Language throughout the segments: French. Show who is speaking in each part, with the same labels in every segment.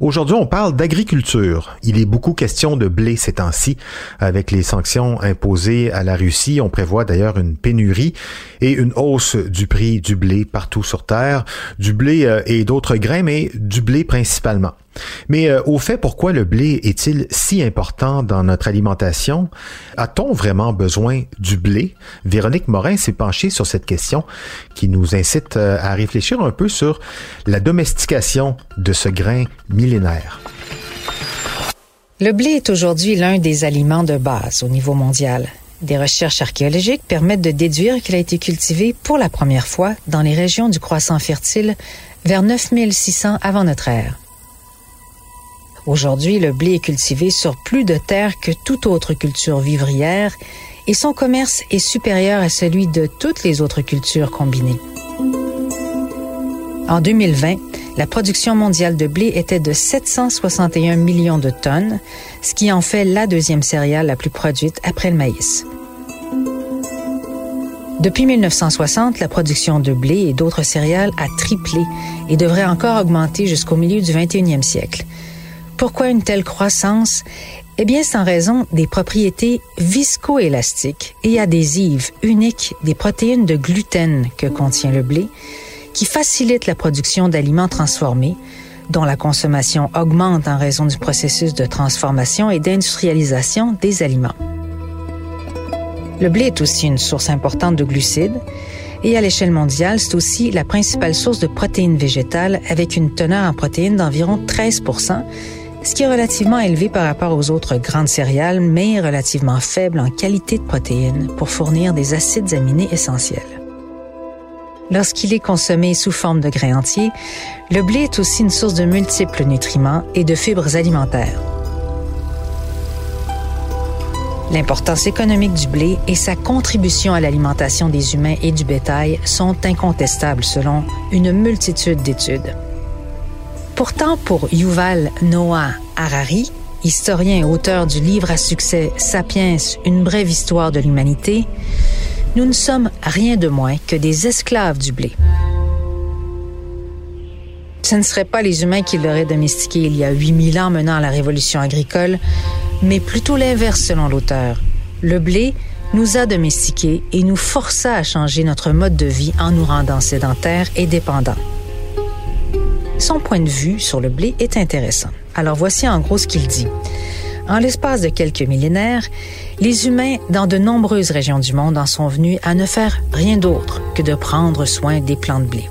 Speaker 1: Aujourd'hui, on parle d'agriculture. Il est beaucoup question de blé ces temps-ci. Avec les sanctions imposées à la Russie, on prévoit d'ailleurs une pénurie et une hausse du prix du blé partout sur Terre. Du blé euh, et d'autres grains, mais du blé principalement. Mais euh, au fait, pourquoi le blé est-il si important dans notre alimentation? A-t-on vraiment besoin du blé? Véronique Morin s'est penchée sur cette question qui nous incite euh, à réfléchir un peu sur la domestication de ce grain millénaire.
Speaker 2: Le blé est aujourd'hui l'un des aliments de base au niveau mondial. Des recherches archéologiques permettent de déduire qu'il a été cultivé pour la première fois dans les régions du croissant fertile vers 9600 avant notre ère. Aujourd'hui, le blé est cultivé sur plus de terres que toute autre culture vivrière et son commerce est supérieur à celui de toutes les autres cultures combinées. En 2020, la production mondiale de blé était de 761 millions de tonnes, ce qui en fait la deuxième céréale la plus produite après le maïs. Depuis 1960, la production de blé et d'autres céréales a triplé et devrait encore augmenter jusqu'au milieu du 21e siècle. Pourquoi une telle croissance? Eh bien, c'est en raison des propriétés viscoélastiques et adhésives uniques des protéines de gluten que contient le blé, qui facilitent la production d'aliments transformés, dont la consommation augmente en raison du processus de transformation et d'industrialisation des aliments. Le blé est aussi une source importante de glucides et à l'échelle mondiale, c'est aussi la principale source de protéines végétales avec une teneur en protéines d'environ 13 ce qui est relativement élevé par rapport aux autres grandes céréales, mais relativement faible en qualité de protéines pour fournir des acides aminés essentiels. Lorsqu'il est consommé sous forme de grains entiers, le blé est aussi une source de multiples nutriments et de fibres alimentaires. L'importance économique du blé et sa contribution à l'alimentation des humains et du bétail sont incontestables selon une multitude d'études. Pourtant, pour Yuval Noah Harari, historien et auteur du livre à succès Sapiens, une brève histoire de l'humanité, nous ne sommes rien de moins que des esclaves du blé. Ce ne seraient pas les humains qui l'auraient domestiqué il y a 8000 ans menant à la révolution agricole, mais plutôt l'inverse selon l'auteur. Le blé nous a domestiqués et nous força à changer notre mode de vie en nous rendant sédentaires et dépendants. Son point de vue sur le blé est intéressant. Alors voici en gros ce qu'il dit. En l'espace de quelques millénaires, les humains dans de nombreuses régions du monde en sont venus à ne faire rien d'autre que de prendre soin des plants de blé.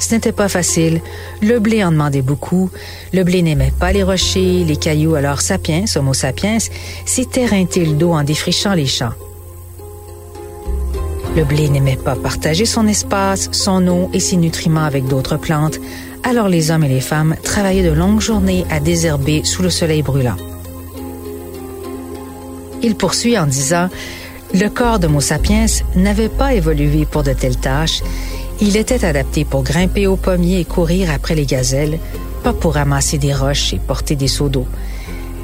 Speaker 2: Ce n'était pas facile, le blé en demandait beaucoup, le blé n'aimait pas les rochers, les cailloux, alors Sapiens, Homo sapiens, éreinté le dos en défrichant les champs. Le blé n'aimait pas partager son espace, son eau et ses nutriments avec d'autres plantes, alors les hommes et les femmes travaillaient de longues journées à désherber sous le soleil brûlant. Il poursuit en disant Le corps d'Homo sapiens n'avait pas évolué pour de telles tâches. Il était adapté pour grimper aux pommiers et courir après les gazelles, pas pour ramasser des roches et porter des seaux d'eau.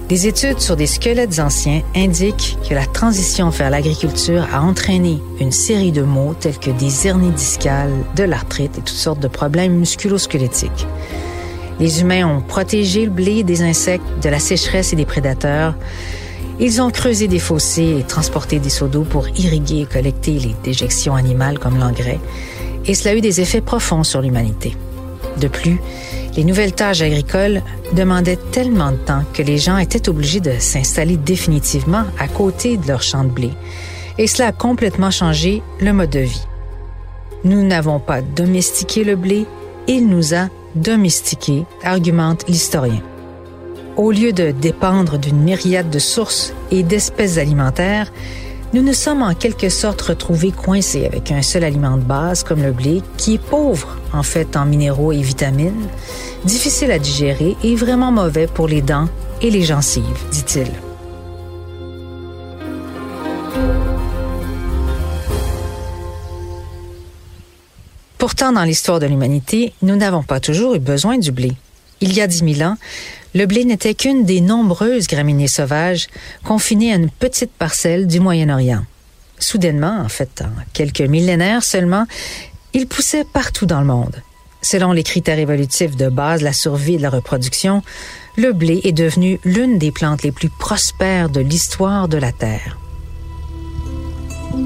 Speaker 2: Des études sur des squelettes anciens indiquent que la transition vers l'agriculture a entraîné une série de maux tels que des hernies discales, de l'arthrite et toutes sortes de problèmes musculo-squelettiques. Les humains ont protégé le blé des insectes, de la sécheresse et des prédateurs. Ils ont creusé des fossés et transporté des seaux d'eau pour irriguer et collecter les déjections animales comme l'engrais. Et cela a eu des effets profonds sur l'humanité. De plus, les nouvelles tâches agricoles demandaient tellement de temps que les gens étaient obligés de s'installer définitivement à côté de leur champ de blé. Et cela a complètement changé le mode de vie. Nous n'avons pas domestiqué le blé, il nous a domestiqué, argumente l'historien. Au lieu de dépendre d'une myriade de sources et d'espèces alimentaires, nous nous sommes en quelque sorte retrouvés coincés avec un seul aliment de base comme le blé, qui est pauvre en fait en minéraux et vitamines, difficile à digérer et vraiment mauvais pour les dents et les gencives, dit-il. Pourtant, dans l'histoire de l'humanité, nous n'avons pas toujours eu besoin du blé. Il y a dix mille ans, le blé n'était qu'une des nombreuses graminées sauvages confinées à une petite parcelle du Moyen-Orient. Soudainement, en fait, en quelques millénaires seulement, il poussait partout dans le monde. Selon les critères évolutifs de base, la survie et la reproduction, le blé est devenu l'une des plantes les plus prospères de l'histoire de la Terre.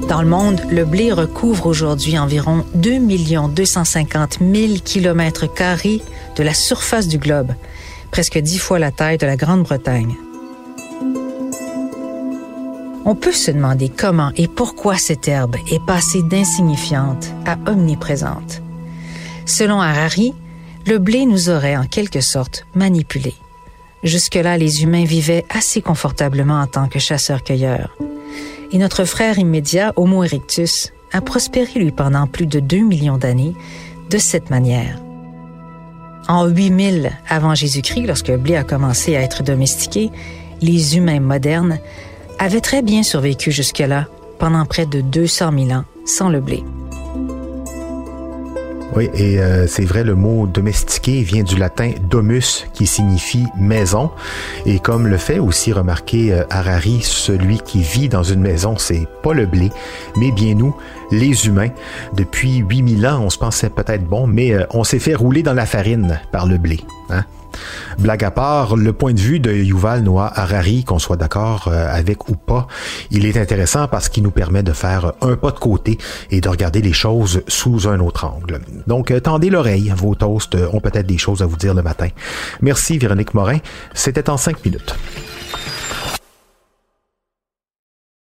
Speaker 2: Dans le monde, le blé recouvre aujourd'hui environ 2 250 000 kilomètres carrés de la surface du globe, presque dix fois la taille de la Grande-Bretagne. On peut se demander comment et pourquoi cette herbe est passée d'insignifiante à omniprésente. Selon Harari, le blé nous aurait en quelque sorte manipulés. Jusque-là, les humains vivaient assez confortablement en tant que chasseurs-cueilleurs. Et notre frère immédiat, Homo erectus, a prospéré lui pendant plus de 2 millions d'années de cette manière. En 8000 avant Jésus-Christ, lorsque le blé a commencé à être domestiqué, les humains modernes avaient très bien survécu jusque-là pendant près de 200 000 ans sans le blé.
Speaker 1: Oui, et euh, c'est vrai, le mot domestiqué vient du latin domus, qui signifie maison. Et comme le fait aussi remarquer euh, Harari, celui qui vit dans une maison, c'est pas le blé, mais bien nous, les humains. Depuis 8000 ans, on se pensait peut-être bon, mais euh, on s'est fait rouler dans la farine par le blé. Hein? Blague à part, le point de vue de Yuval Noah Harari, qu'on soit d'accord euh, avec ou pas, il est intéressant parce qu'il nous permet de faire un pas de côté et de regarder les choses sous un autre angle. Donc, euh, tendez l'oreille, vos toasts ont peut-être des choses à vous dire le matin. Merci Véronique Morin, c'était en cinq minutes.